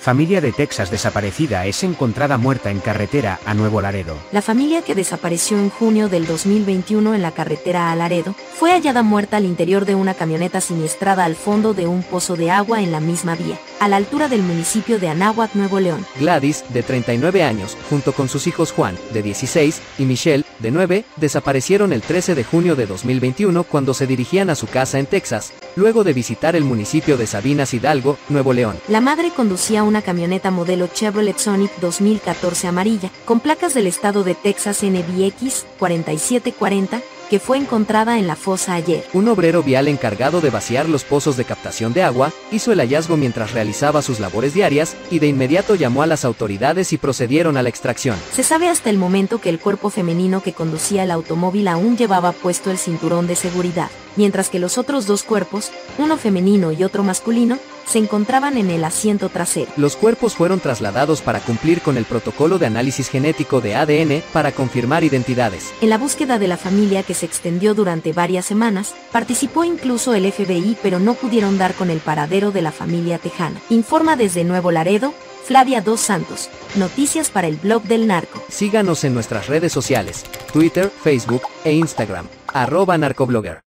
Familia de Texas desaparecida es encontrada muerta en carretera a Nuevo Laredo. La familia que desapareció en junio del 2021 en la carretera a Laredo fue hallada muerta al interior de una camioneta siniestrada al fondo de un pozo de agua en la misma vía, a la altura del municipio de Anáhuac, Nuevo León. Gladys, de 39 años, junto con sus hijos Juan, de 16, y Michelle, de 9, desaparecieron el 13 de junio de 2021 cuando se dirigían a su casa en Texas, luego de visitar el municipio de Sabinas Hidalgo, Nuevo León. La madre conducía una camioneta modelo Chevrolet Sonic 2014 amarilla, con placas del estado de Texas NBX 4740, que fue encontrada en la fosa ayer. Un obrero vial encargado de vaciar los pozos de captación de agua, hizo el hallazgo mientras realizaba sus labores diarias, y de inmediato llamó a las autoridades y procedieron a la extracción. Se sabe hasta el momento que el cuerpo femenino que conducía el automóvil aún llevaba puesto el cinturón de seguridad, mientras que los otros dos cuerpos, uno femenino y otro masculino, se encontraban en el asiento trasero. Los cuerpos fueron trasladados para cumplir con el protocolo de análisis genético de ADN para confirmar identidades. En la búsqueda de la familia que se extendió durante varias semanas, participó incluso el FBI pero no pudieron dar con el paradero de la familia tejana. Informa desde Nuevo Laredo, Flavia Dos Santos. Noticias para el blog del narco. Síganos en nuestras redes sociales, Twitter, Facebook e Instagram, arroba narcoblogger.